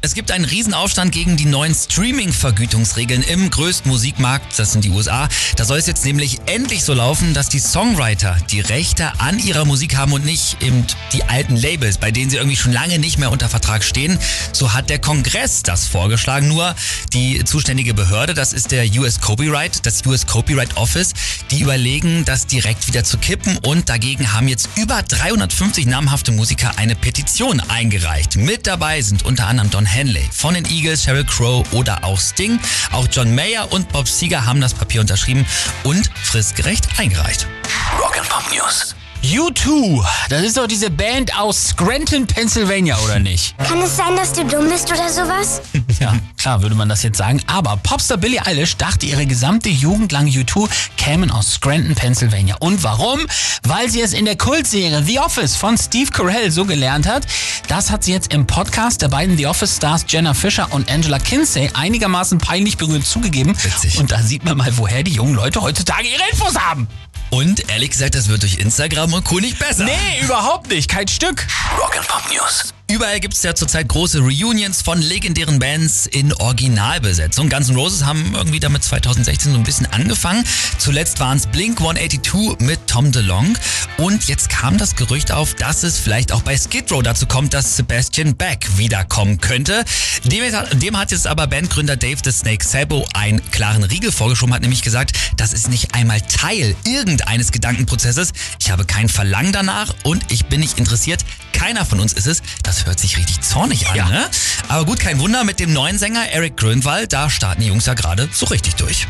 Es gibt einen Riesenaufstand gegen die neuen Streaming-Vergütungsregeln im größten Musikmarkt, das sind die USA. Da soll es jetzt nämlich endlich so laufen, dass die Songwriter die Rechte an ihrer Musik haben und nicht eben die alten Labels, bei denen sie irgendwie schon lange nicht mehr unter Vertrag stehen. So hat der Kongress das vorgeschlagen. Nur die zuständige Behörde, das ist der US Copyright, das US Copyright Office, die überlegen, das direkt wieder zu kippen und dagegen haben jetzt über 350 namhafte Musiker eine Petition eingereicht. Mit dabei sind unter anderem Don Henley von den Eagles, Sheryl Crow oder auch Sting. Auch John Mayer und Bob Seger haben das Papier unterschrieben und fristgerecht eingereicht. Rock and Pop News. U2, das ist doch diese Band aus Scranton, Pennsylvania, oder nicht? Kann es sein, dass du dumm bist oder sowas? Ja, klar würde man das jetzt sagen. Aber Popstar Billie Eilish dachte, ihre gesamte Jugend lang U2 kämen aus Scranton, Pennsylvania. Und warum? Weil sie es in der Kultserie The Office von Steve Carell so gelernt hat. Das hat sie jetzt im Podcast der beiden The Office-Stars Jenna Fischer und Angela Kinsey einigermaßen peinlich berührt zugegeben. Witzig. Und da sieht man mal, woher die jungen Leute heutzutage ihre Infos haben. Und ehrlich gesagt, das wird durch Instagram und Co. nicht besser. Nee, überhaupt nicht. Kein Stück. Rock and Pop News. Überall gibt es ja zurzeit große Reunions von legendären Bands in Originalbesetzung. Guns N' Roses haben irgendwie damit 2016 so ein bisschen angefangen. Zuletzt waren es Blink 182 mit Tom DeLonge. Und jetzt kam das Gerücht auf, dass es vielleicht auch bei Skid Row dazu kommt, dass Sebastian Beck wiederkommen könnte. Dem, dem hat jetzt aber Bandgründer Dave the Snake Sabo einen klaren Riegel vorgeschoben, hat nämlich gesagt, das ist nicht einmal Teil irgendeines Gedankenprozesses. Ich habe kein Verlangen danach und ich bin nicht interessiert. Keiner von uns ist es. Das hört sich richtig zornig an, Ja. ne? Aber gut, kein Wunder, mit dem neuen Sänger Eric Grönwald, da starten die Jungs ja gerade so richtig durch.